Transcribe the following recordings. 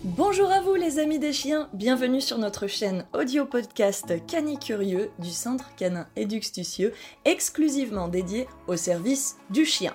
Bonjour à vous les amis des chiens, bienvenue sur notre chaîne audio podcast Canicurieux du Centre Canin Éduxtucieux, exclusivement dédié au service du chien.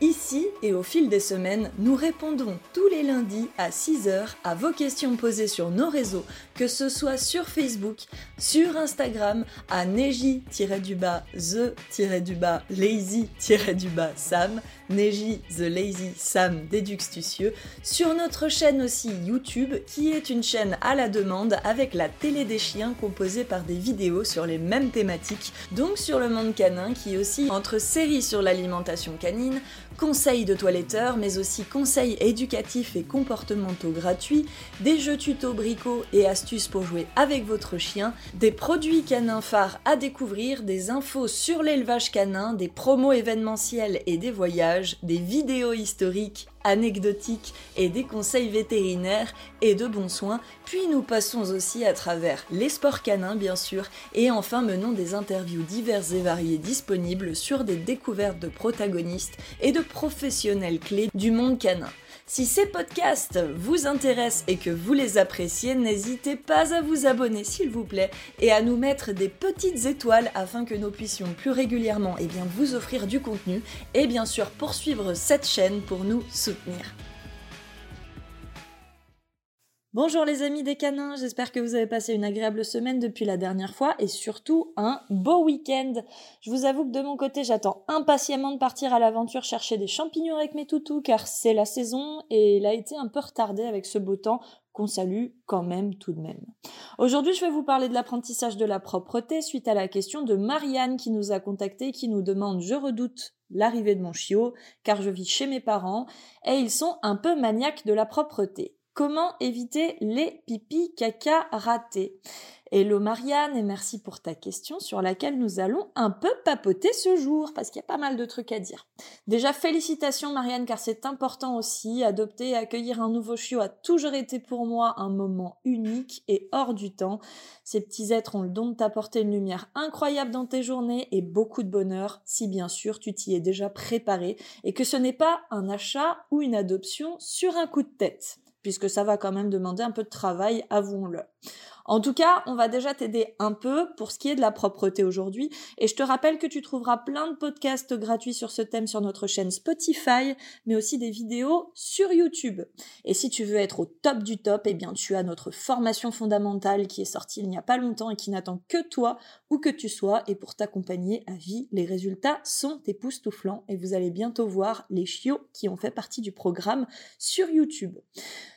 Ici et au fil des semaines, nous répondons tous les lundis à 6h à vos questions posées sur nos réseaux, que ce soit sur Facebook, sur Instagram, à neji-du-bas, the-du-bas, lazy-du-bas, Sam, Neji the Lazy Sam Déduxtucieux, sur notre chaîne aussi YouTube, qui est une chaîne à la demande avec la télé des chiens composée par des vidéos sur les mêmes thématiques, donc sur le monde canin qui aussi entre séries sur l'alimentation canine, conseils de toiletteurs, mais aussi conseils éducatifs et comportementaux gratuits, des jeux tuto bricots et astuces pour jouer avec votre chien, des produits canins phares à découvrir, des infos sur l'élevage canin, des promos événementiels et des voyages, des vidéos historiques anecdotiques et des conseils vétérinaires et de bons soins, puis nous passons aussi à travers les sports canins bien sûr, et enfin menons des interviews diverses et variées disponibles sur des découvertes de protagonistes et de professionnels clés du monde canin. Si ces podcasts vous intéressent et que vous les appréciez, n'hésitez pas à vous abonner s'il vous plaît et à nous mettre des petites étoiles afin que nous puissions plus régulièrement eh vous offrir du contenu et bien sûr poursuivre cette chaîne pour nous soutenir. Bonjour les amis des canins, j'espère que vous avez passé une agréable semaine depuis la dernière fois et surtout un beau week-end. Je vous avoue que de mon côté j'attends impatiemment de partir à l'aventure chercher des champignons avec mes toutous car c'est la saison et il a été un peu retardé avec ce beau temps qu'on salue quand même tout de même. Aujourd'hui je vais vous parler de l'apprentissage de la propreté suite à la question de Marianne qui nous a contacté et qui nous demande je redoute l'arrivée de mon chiot car je vis chez mes parents et ils sont un peu maniaques de la propreté. Comment éviter les pipis caca ratés? Hello Marianne et merci pour ta question sur laquelle nous allons un peu papoter ce jour parce qu'il y a pas mal de trucs à dire. Déjà félicitations Marianne car c'est important aussi. Adopter et accueillir un nouveau chiot a toujours été pour moi un moment unique et hors du temps. Ces petits êtres ont le don de t'apporter une lumière incroyable dans tes journées et beaucoup de bonheur si bien sûr tu t'y es déjà préparé et que ce n'est pas un achat ou une adoption sur un coup de tête puisque ça va quand même demander un peu de travail, avouons-le. En tout cas, on va déjà t'aider un peu pour ce qui est de la propreté aujourd'hui. Et je te rappelle que tu trouveras plein de podcasts gratuits sur ce thème sur notre chaîne Spotify, mais aussi des vidéos sur YouTube. Et si tu veux être au top du top, eh bien, tu as notre formation fondamentale qui est sortie il n'y a pas longtemps et qui n'attend que toi où que tu sois. Et pour t'accompagner à vie, les résultats sont époustouflants et vous allez bientôt voir les chiots qui ont fait partie du programme sur YouTube.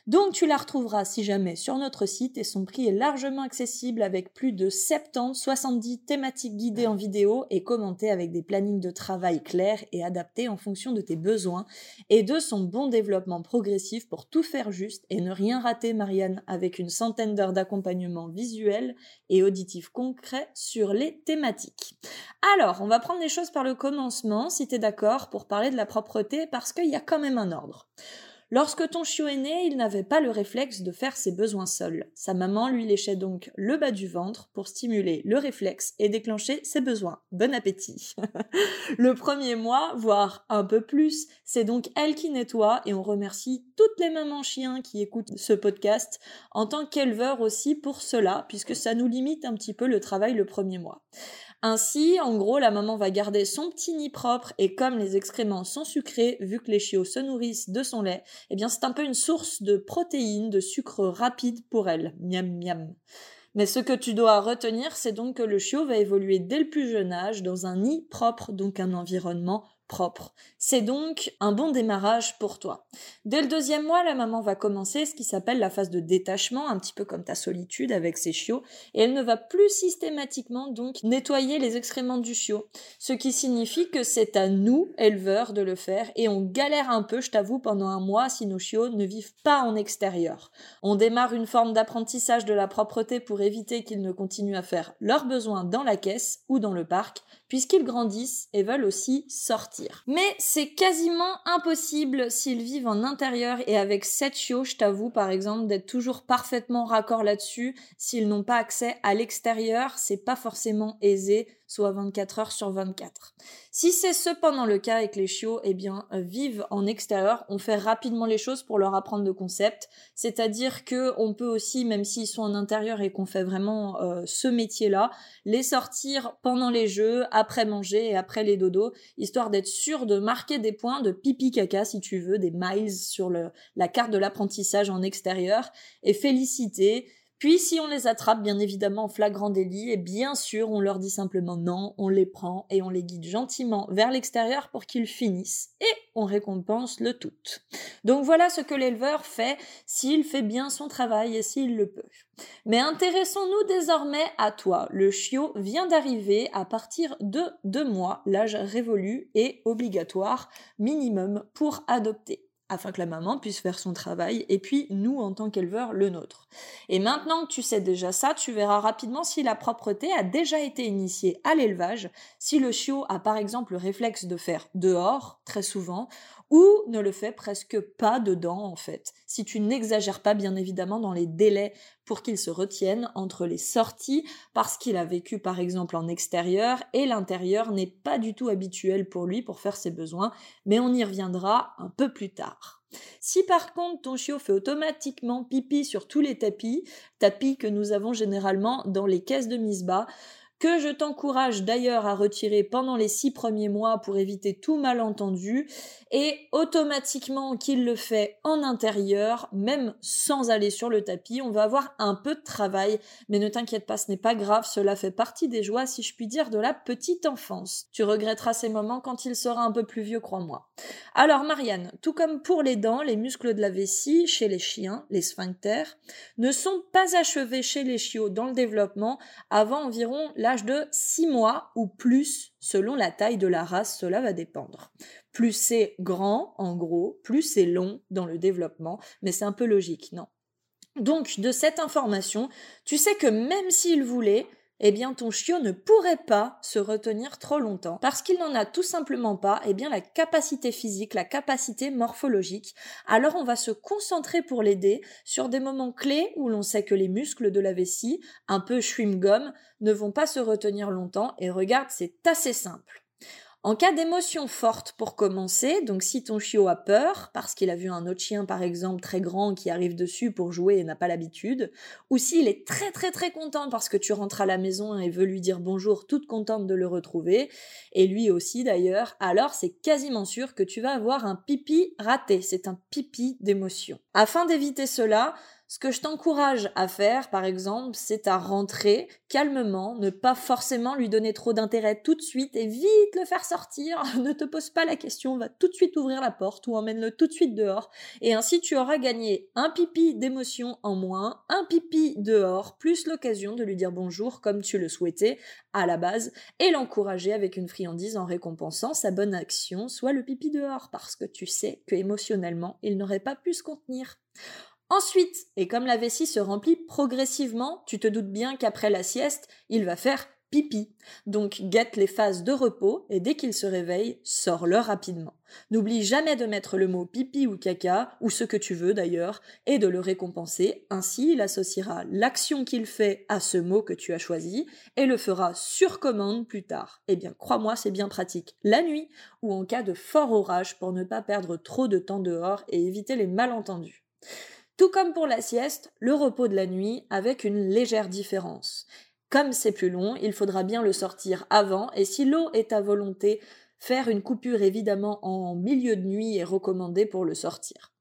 Donc, tu la retrouveras si jamais sur notre site et son prix est largement accessible avec plus de 70, 70 thématiques guidées en vidéo et commentées avec des plannings de travail clairs et adaptés en fonction de tes besoins et de son bon développement progressif pour tout faire juste et ne rien rater, Marianne, avec une centaine d'heures d'accompagnement visuel et auditif concret sur les thématiques. Alors, on va prendre les choses par le commencement, si tu es d'accord, pour parler de la propreté, parce qu'il y a quand même un ordre. Lorsque ton chiot est né, il n'avait pas le réflexe de faire ses besoins seul. Sa maman lui léchait donc le bas du ventre pour stimuler le réflexe et déclencher ses besoins. Bon appétit. le premier mois, voire un peu plus, c'est donc elle qui nettoie et on remercie toutes les mamans chiens qui écoutent ce podcast en tant qu'éleveur aussi pour cela puisque ça nous limite un petit peu le travail le premier mois. Ainsi, en gros, la maman va garder son petit nid propre et comme les excréments sont sucrés, vu que les chiots se nourrissent de son lait, eh bien c'est un peu une source de protéines, de sucre rapide pour elle. Miam miam. Mais ce que tu dois retenir, c'est donc que le chiot va évoluer dès le plus jeune âge dans un nid propre, donc un environnement C'est donc un bon démarrage pour toi. Dès le deuxième mois, la maman va commencer ce qui s'appelle la phase de détachement, un petit peu comme ta solitude avec ses chiots, et elle ne va plus systématiquement donc nettoyer les excréments du chiot, ce qui signifie que c'est à nous, éleveurs, de le faire, et on galère un peu, je t'avoue, pendant un mois si nos chiots ne vivent pas en extérieur. On démarre une forme d'apprentissage de la propreté pour éviter qu'ils ne continuent à faire leurs besoins dans la caisse ou dans le parc, puisqu'ils grandissent et veulent aussi sortir. Mais c'est quasiment impossible s'ils vivent en intérieur et avec cette chiots, je t'avoue par exemple d'être toujours parfaitement raccord là-dessus. S'ils n'ont pas accès à l'extérieur, c'est pas forcément aisé soit 24 heures sur 24. Si c'est cependant le cas avec les chiots, eh bien, euh, vivent en extérieur, on fait rapidement les choses pour leur apprendre le concept, c'est-à-dire que on peut aussi, même s'ils sont en intérieur et qu'on fait vraiment euh, ce métier-là, les sortir pendant les jeux, après manger et après les dodos, histoire d'être sûr de marquer des points de pipi caca, si tu veux, des miles sur le, la carte de l'apprentissage en extérieur, et féliciter puis si on les attrape, bien évidemment, en flagrant délit, et bien sûr, on leur dit simplement non, on les prend et on les guide gentiment vers l'extérieur pour qu'ils finissent, et on récompense le tout. Donc voilà ce que l'éleveur fait s'il fait bien son travail et s'il le peut. Mais intéressons-nous désormais à toi. Le chiot vient d'arriver à partir de deux mois, l'âge révolu et obligatoire minimum pour adopter afin que la maman puisse faire son travail, et puis nous, en tant qu'éleveurs, le nôtre. Et maintenant que tu sais déjà ça, tu verras rapidement si la propreté a déjà été initiée à l'élevage, si le chiot a par exemple le réflexe de faire dehors, très souvent, ou ne le fait presque pas dedans en fait, si tu n'exagères pas bien évidemment dans les délais pour qu'il se retienne entre les sorties parce qu'il a vécu par exemple en extérieur et l'intérieur n'est pas du tout habituel pour lui pour faire ses besoins, mais on y reviendra un peu plus tard. Si par contre ton chiot fait automatiquement pipi sur tous les tapis, tapis que nous avons généralement dans les caisses de mise bas, que je t'encourage d'ailleurs à retirer pendant les six premiers mois pour éviter tout malentendu, et automatiquement qu'il le fait en intérieur, même sans aller sur le tapis, on va avoir un peu de travail, mais ne t'inquiète pas, ce n'est pas grave, cela fait partie des joies, si je puis dire, de la petite enfance. Tu regretteras ces moments quand il sera un peu plus vieux, crois-moi. Alors Marianne, tout comme pour les dents, les muscles de la vessie chez les chiens, les sphincters, ne sont pas achevés chez les chiots dans le développement avant environ de 6 mois ou plus selon la taille de la race, cela va dépendre. Plus c'est grand, en gros, plus c'est long dans le développement, mais c'est un peu logique, non? Donc, de cette information, tu sais que même s'il voulait, eh bien ton chiot ne pourrait pas se retenir trop longtemps parce qu'il n'en a tout simplement pas eh bien la capacité physique, la capacité morphologique. Alors on va se concentrer pour l'aider sur des moments clés où l'on sait que les muscles de la vessie, un peu chewing-gum, ne vont pas se retenir longtemps et regarde, c'est assez simple. En cas d'émotion forte pour commencer, donc si ton chiot a peur, parce qu'il a vu un autre chien par exemple très grand qui arrive dessus pour jouer et n'a pas l'habitude, ou s'il est très très très content parce que tu rentres à la maison et veut lui dire bonjour, toute contente de le retrouver, et lui aussi d'ailleurs, alors c'est quasiment sûr que tu vas avoir un pipi raté, c'est un pipi d'émotion. Afin d'éviter cela, ce que je t'encourage à faire, par exemple, c'est à rentrer calmement, ne pas forcément lui donner trop d'intérêt tout de suite et vite le faire sortir. ne te pose pas la question, va tout de suite ouvrir la porte ou emmène-le tout de suite dehors. Et ainsi tu auras gagné un pipi d'émotion en moins, un pipi dehors, plus l'occasion de lui dire bonjour comme tu le souhaitais à la base et l'encourager avec une friandise en récompensant sa bonne action, soit le pipi dehors, parce que tu sais que émotionnellement il n'aurait pas pu se contenir. Ensuite, et comme la vessie se remplit progressivement, tu te doutes bien qu'après la sieste, il va faire pipi. Donc guette les phases de repos et dès qu'il se réveille, sors-le rapidement. N'oublie jamais de mettre le mot pipi ou caca, ou ce que tu veux d'ailleurs, et de le récompenser. Ainsi, il associera l'action qu'il fait à ce mot que tu as choisi et le fera sur commande plus tard. Eh bien, crois-moi, c'est bien pratique. La nuit ou en cas de fort orage pour ne pas perdre trop de temps dehors et éviter les malentendus. Tout comme pour la sieste, le repos de la nuit avec une légère différence. Comme c'est plus long, il faudra bien le sortir avant et si l'eau est à volonté, faire une coupure évidemment en milieu de nuit est recommandé pour le sortir.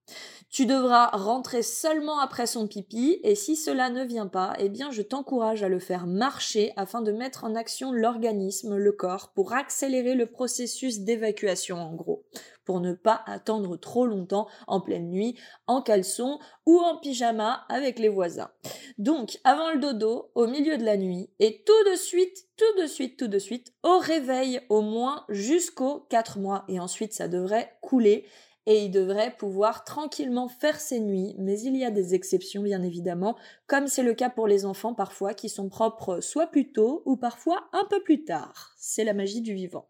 Tu devras rentrer seulement après son pipi et si cela ne vient pas, eh bien je t'encourage à le faire marcher afin de mettre en action l'organisme, le corps, pour accélérer le processus d'évacuation en gros, pour ne pas attendre trop longtemps en pleine nuit, en caleçon ou en pyjama avec les voisins. Donc avant le dodo, au milieu de la nuit et tout de suite, tout de suite, tout de suite, au réveil au moins jusqu'aux 4 mois et ensuite ça devrait couler et il devrait pouvoir tranquillement faire ses nuits, mais il y a des exceptions bien évidemment, comme c'est le cas pour les enfants parfois qui sont propres soit plus tôt ou parfois un peu plus tard. C'est la magie du vivant.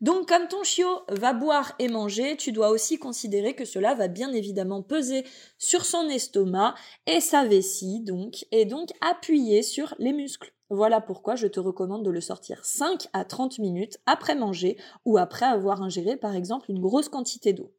Donc comme ton chiot va boire et manger, tu dois aussi considérer que cela va bien évidemment peser sur son estomac et sa vessie donc, et donc appuyer sur les muscles Voilà pourquoi je te recommande de le sortir 5 à 30 minutes après manger ou après avoir ingéré par exemple une grosse quantité d'eau.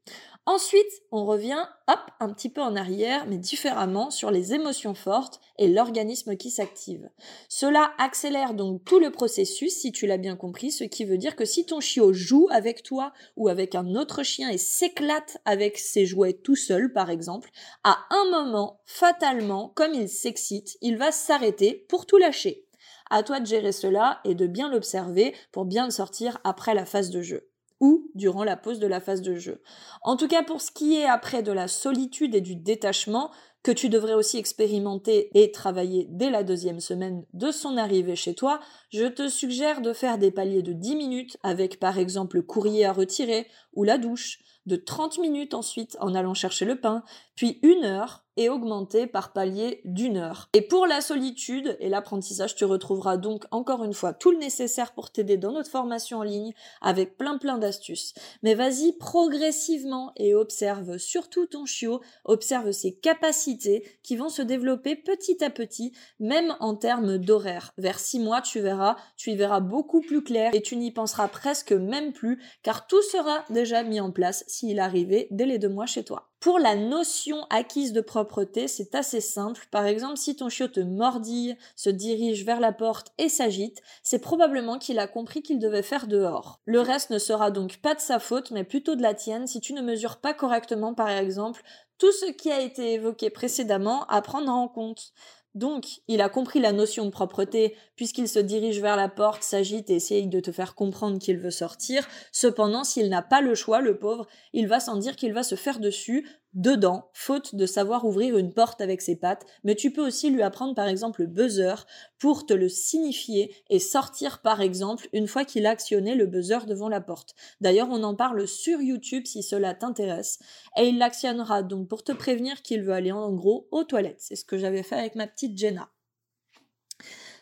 Ensuite, on revient, hop, un petit peu en arrière, mais différemment, sur les émotions fortes et l'organisme qui s'active. Cela accélère donc tout le processus, si tu l'as bien compris, ce qui veut dire que si ton chiot joue avec toi ou avec un autre chien et s'éclate avec ses jouets tout seul, par exemple, à un moment, fatalement, comme il s'excite, il va s'arrêter pour tout lâcher. À toi de gérer cela et de bien l'observer pour bien le sortir après la phase de jeu ou durant la pause de la phase de jeu. En tout cas, pour ce qui est après de la solitude et du détachement, que tu devrais aussi expérimenter et travailler dès la deuxième semaine de son arrivée chez toi, je te suggère de faire des paliers de 10 minutes avec par exemple le courrier à retirer ou la douche, de 30 minutes ensuite en allant chercher le pain, puis une heure et augmenter par palier d'une heure. Et pour la solitude et l'apprentissage, tu retrouveras donc encore une fois tout le nécessaire pour t'aider dans notre formation en ligne avec plein plein d'astuces. Mais vas-y progressivement et observe surtout ton chiot, observe ses capacités qui vont se développer petit à petit, même en termes d'horaire. Vers six mois, tu verras, tu y verras beaucoup plus clair et tu n'y penseras presque même plus car tout sera déjà mis en place s'il arrivait dès les deux mois chez toi. Pour la notion acquise de propreté, c'est assez simple. Par exemple, si ton chiot te mordille, se dirige vers la porte et s'agite, c'est probablement qu'il a compris qu'il devait faire dehors. Le reste ne sera donc pas de sa faute, mais plutôt de la tienne si tu ne mesures pas correctement, par exemple, tout ce qui a été évoqué précédemment à prendre en compte. Donc, il a compris la notion de propreté puisqu'il se dirige vers la porte, s'agite et essaye de te faire comprendre qu'il veut sortir. Cependant, s'il n'a pas le choix, le pauvre, il va sans dire qu'il va se faire dessus dedans, faute de savoir ouvrir une porte avec ses pattes, mais tu peux aussi lui apprendre par exemple le buzzer pour te le signifier et sortir par exemple une fois qu'il a actionné le buzzer devant la porte. D'ailleurs, on en parle sur YouTube si cela t'intéresse, et il l'actionnera donc pour te prévenir qu'il veut aller en gros aux toilettes. C'est ce que j'avais fait avec ma petite Jenna.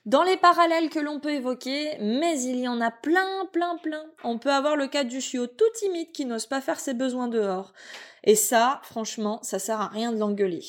Dans les parallèles que l'on peut évoquer, mais il y en a plein, plein, plein. On peut avoir le cas du chiot tout timide qui n'ose pas faire ses besoins dehors. Et ça, franchement, ça sert à rien de l'engueuler.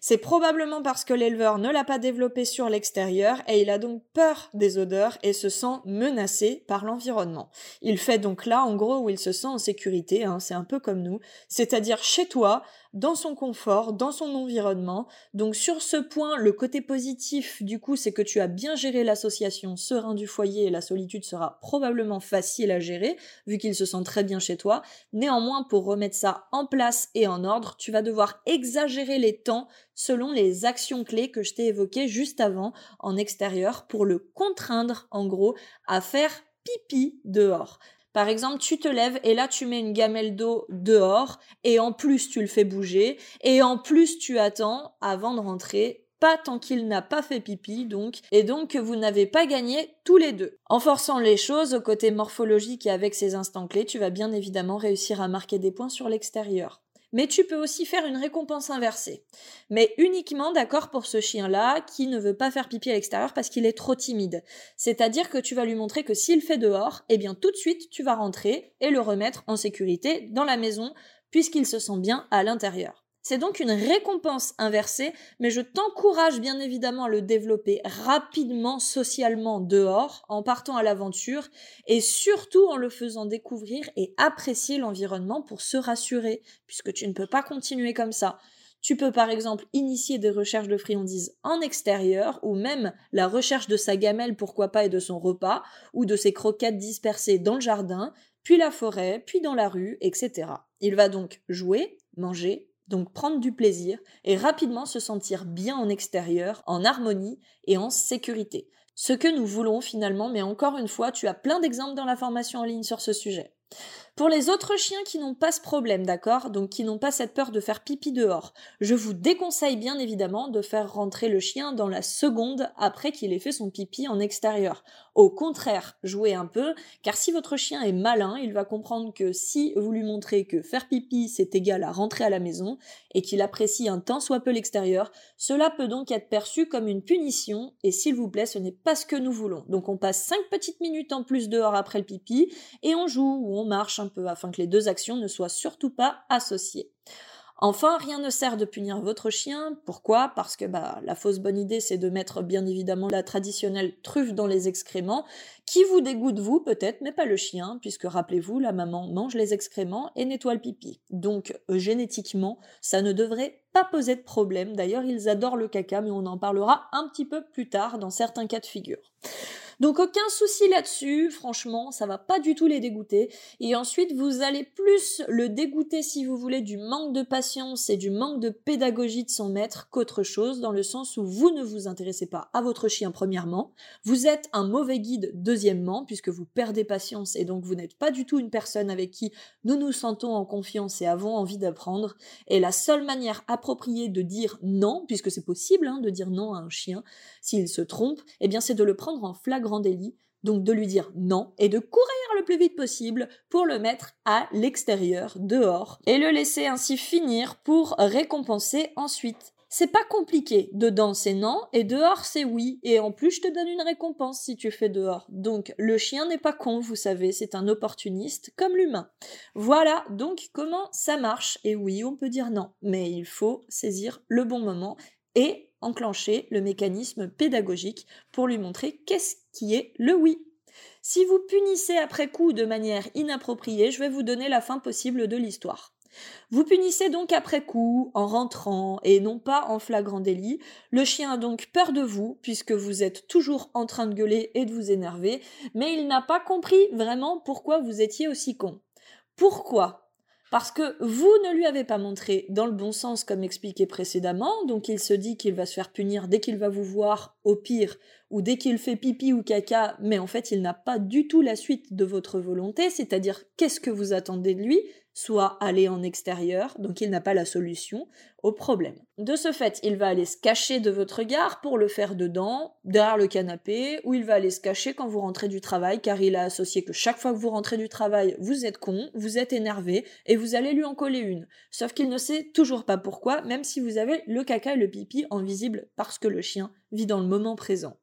C'est probablement parce que l'éleveur ne l'a pas développé sur l'extérieur et il a donc peur des odeurs et se sent menacé par l'environnement. Il fait donc là, en gros, où il se sent en sécurité, hein, c'est un peu comme nous, c'est-à-dire chez toi, dans son confort, dans son environnement. Donc sur ce point, le côté positif du coup, c'est que tu as bien géré l'association serein du foyer et la solitude sera probablement facile à gérer vu qu'il se sent très bien chez toi. Néanmoins, pour remettre ça en place et en ordre, tu vas devoir exagérer les temps selon les actions clés que je t'ai évoquées juste avant en extérieur pour le contraindre en gros à faire pipi dehors. Par exemple, tu te lèves et là tu mets une gamelle d'eau dehors et en plus tu le fais bouger et en plus tu attends avant de rentrer pas tant qu'il n'a pas fait pipi, donc, et donc que vous n'avez pas gagné tous les deux. En forçant les choses au côté morphologique et avec ces instants clés, tu vas bien évidemment réussir à marquer des points sur l'extérieur. Mais tu peux aussi faire une récompense inversée. Mais uniquement d'accord pour ce chien-là qui ne veut pas faire pipi à l'extérieur parce qu'il est trop timide. C'est-à-dire que tu vas lui montrer que s'il fait dehors, eh bien tout de suite tu vas rentrer et le remettre en sécurité dans la maison puisqu'il se sent bien à l'intérieur. C'est donc une récompense inversée, mais je t'encourage bien évidemment à le développer rapidement socialement dehors, en partant à l'aventure, et surtout en le faisant découvrir et apprécier l'environnement pour se rassurer, puisque tu ne peux pas continuer comme ça. Tu peux par exemple initier des recherches de friandises en extérieur ou même la recherche de sa gamelle, pourquoi pas, et de son repas, ou de ses croquettes dispersées dans le jardin, puis la forêt, puis dans la rue, etc. Il va donc jouer, manger, donc prendre du plaisir et rapidement se sentir bien en extérieur, en harmonie et en sécurité. Ce que nous voulons finalement, mais encore une fois, tu as plein d'exemples dans la formation en ligne sur ce sujet. Pour les autres chiens qui n'ont pas ce problème, d'accord? Donc qui n'ont pas cette peur de faire pipi dehors, je vous déconseille bien évidemment de faire rentrer le chien dans la seconde après qu'il ait fait son pipi en extérieur. Au contraire, jouez un peu, car si votre chien est malin, il va comprendre que si vous lui montrez que faire pipi c'est égal à rentrer à la maison et qu'il apprécie un tant soit peu l'extérieur, cela peut donc être perçu comme une punition et s'il vous plaît, ce n'est pas ce que nous voulons. Donc on passe 5 petites minutes en plus dehors après le pipi et on joue ou on marche afin que les deux actions ne soient surtout pas associées. Enfin, rien ne sert de punir votre chien. Pourquoi? Parce que bah, la fausse bonne idée, c'est de mettre bien évidemment la traditionnelle truffe dans les excréments, qui vous dégoûte vous peut-être, mais pas le chien, puisque rappelez-vous, la maman mange les excréments et nettoie le pipi. Donc euh, génétiquement, ça ne devrait pas poser de problème. D'ailleurs, ils adorent le caca, mais on en parlera un petit peu plus tard dans certains cas de figure. Donc aucun souci là-dessus, franchement, ça va pas du tout les dégoûter. Et ensuite, vous allez plus le dégoûter, si vous voulez, du manque de patience et du manque de pédagogie de son maître qu'autre chose, dans le sens où vous ne vous intéressez pas à votre chien premièrement, vous êtes un mauvais guide deuxièmement, puisque vous perdez patience et donc vous n'êtes pas du tout une personne avec qui nous nous sentons en confiance et avons envie d'apprendre. Et la seule manière appropriée de dire non, puisque c'est possible hein, de dire non à un chien s'il se trompe, eh bien c'est de le prendre en flagrant grand délit, donc de lui dire non et de courir le plus vite possible pour le mettre à l'extérieur, dehors, et le laisser ainsi finir pour récompenser ensuite. C'est pas compliqué. Dedans c'est non et dehors c'est oui. Et en plus je te donne une récompense si tu fais dehors. Donc le chien n'est pas con, vous savez, c'est un opportuniste comme l'humain. Voilà donc comment ça marche. Et oui, on peut dire non, mais il faut saisir le bon moment et enclencher le mécanisme pédagogique pour lui montrer qu'est-ce qui est le oui. Si vous punissez après coup de manière inappropriée, je vais vous donner la fin possible de l'histoire. Vous punissez donc après coup, en rentrant, et non pas en flagrant délit. Le chien a donc peur de vous, puisque vous êtes toujours en train de gueuler et de vous énerver, mais il n'a pas compris vraiment pourquoi vous étiez aussi con. Pourquoi parce que vous ne lui avez pas montré dans le bon sens comme expliqué précédemment, donc il se dit qu'il va se faire punir dès qu'il va vous voir, au pire, ou dès qu'il fait pipi ou caca, mais en fait il n'a pas du tout la suite de votre volonté, c'est-à-dire qu'est-ce que vous attendez de lui, soit aller en extérieur, donc il n'a pas la solution au problème. De ce fait, il va aller se cacher de votre regard pour le faire dedans, derrière le canapé, ou il va aller se cacher quand vous rentrez du travail, car il a associé que chaque fois que vous rentrez du travail, vous êtes con, vous êtes énervé, et vous allez lui en coller une. Sauf qu'il ne sait toujours pas pourquoi, même si vous avez le caca et le pipi en visible parce que le chien vit dans le moment présent.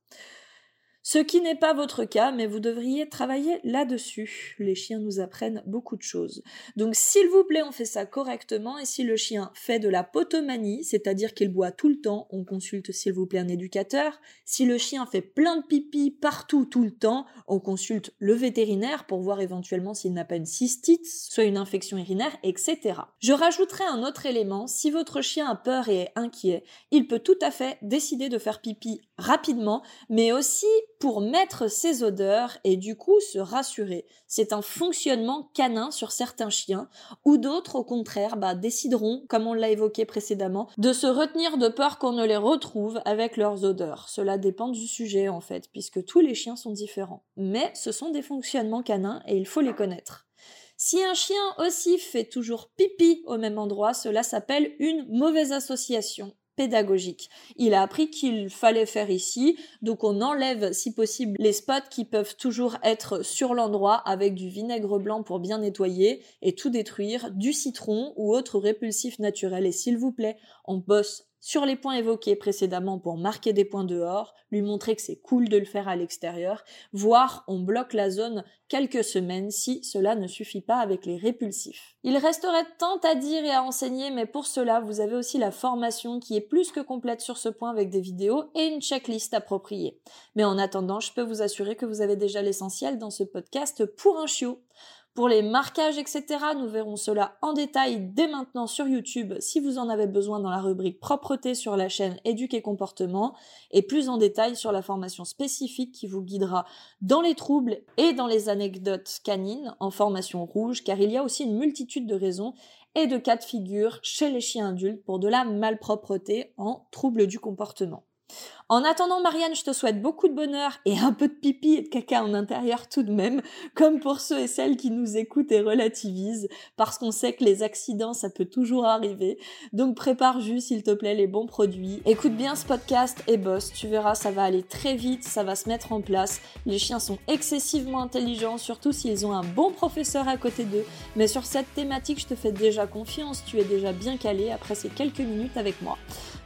Ce qui n'est pas votre cas, mais vous devriez travailler là-dessus. Les chiens nous apprennent beaucoup de choses. Donc s'il vous plaît, on fait ça correctement et si le chien fait de la potomanie, c'est-à-dire qu'il boit tout le temps, on consulte s'il vous plaît un éducateur. Si le chien fait plein de pipi partout tout le temps, on consulte le vétérinaire pour voir éventuellement s'il n'a pas une cystite, soit une infection urinaire, etc. Je rajouterai un autre élément, si votre chien a peur et est inquiet, il peut tout à fait décider de faire pipi rapidement, mais aussi pour mettre ses odeurs et du coup se rassurer. C'est un fonctionnement canin sur certains chiens, ou d'autres au contraire bah, décideront, comme on l'a évoqué précédemment, de se retenir de peur qu'on ne les retrouve avec leurs odeurs. Cela dépend du sujet en fait, puisque tous les chiens sont différents. Mais ce sont des fonctionnements canins et il faut les connaître. Si un chien aussi fait toujours pipi au même endroit, cela s'appelle une mauvaise association pédagogique. Il a appris qu'il fallait faire ici, donc on enlève si possible les spots qui peuvent toujours être sur l'endroit avec du vinaigre blanc pour bien nettoyer et tout détruire, du citron ou autre répulsif naturel. Et s'il vous plaît, on bosse sur les points évoqués précédemment pour marquer des points dehors, lui montrer que c'est cool de le faire à l'extérieur, voire on bloque la zone quelques semaines si cela ne suffit pas avec les répulsifs. Il resterait tant à dire et à enseigner, mais pour cela, vous avez aussi la formation qui est plus que complète sur ce point avec des vidéos et une checklist appropriée. Mais en attendant, je peux vous assurer que vous avez déjà l'essentiel dans ce podcast pour un chiot. Pour les marquages, etc., nous verrons cela en détail dès maintenant sur YouTube si vous en avez besoin dans la rubrique propreté sur la chaîne Éduquer comportement et plus en détail sur la formation spécifique qui vous guidera dans les troubles et dans les anecdotes canines en formation rouge car il y a aussi une multitude de raisons et de cas de figure chez les chiens adultes pour de la malpropreté en troubles du comportement. En attendant, Marianne, je te souhaite beaucoup de bonheur et un peu de pipi et de caca en intérieur tout de même, comme pour ceux et celles qui nous écoutent et relativisent, parce qu'on sait que les accidents, ça peut toujours arriver. Donc prépare juste, s'il te plaît, les bons produits. Écoute bien ce podcast et bosse, tu verras, ça va aller très vite, ça va se mettre en place. Les chiens sont excessivement intelligents, surtout s'ils ont un bon professeur à côté d'eux. Mais sur cette thématique, je te fais déjà confiance, tu es déjà bien calé après ces quelques minutes avec moi.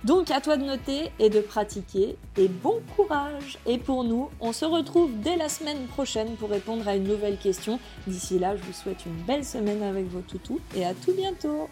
Donc à toi de noter et de pratiquer et bon courage Et pour nous, on se retrouve dès la semaine prochaine pour répondre à une nouvelle question. D'ici là, je vous souhaite une belle semaine avec vos toutous et à tout bientôt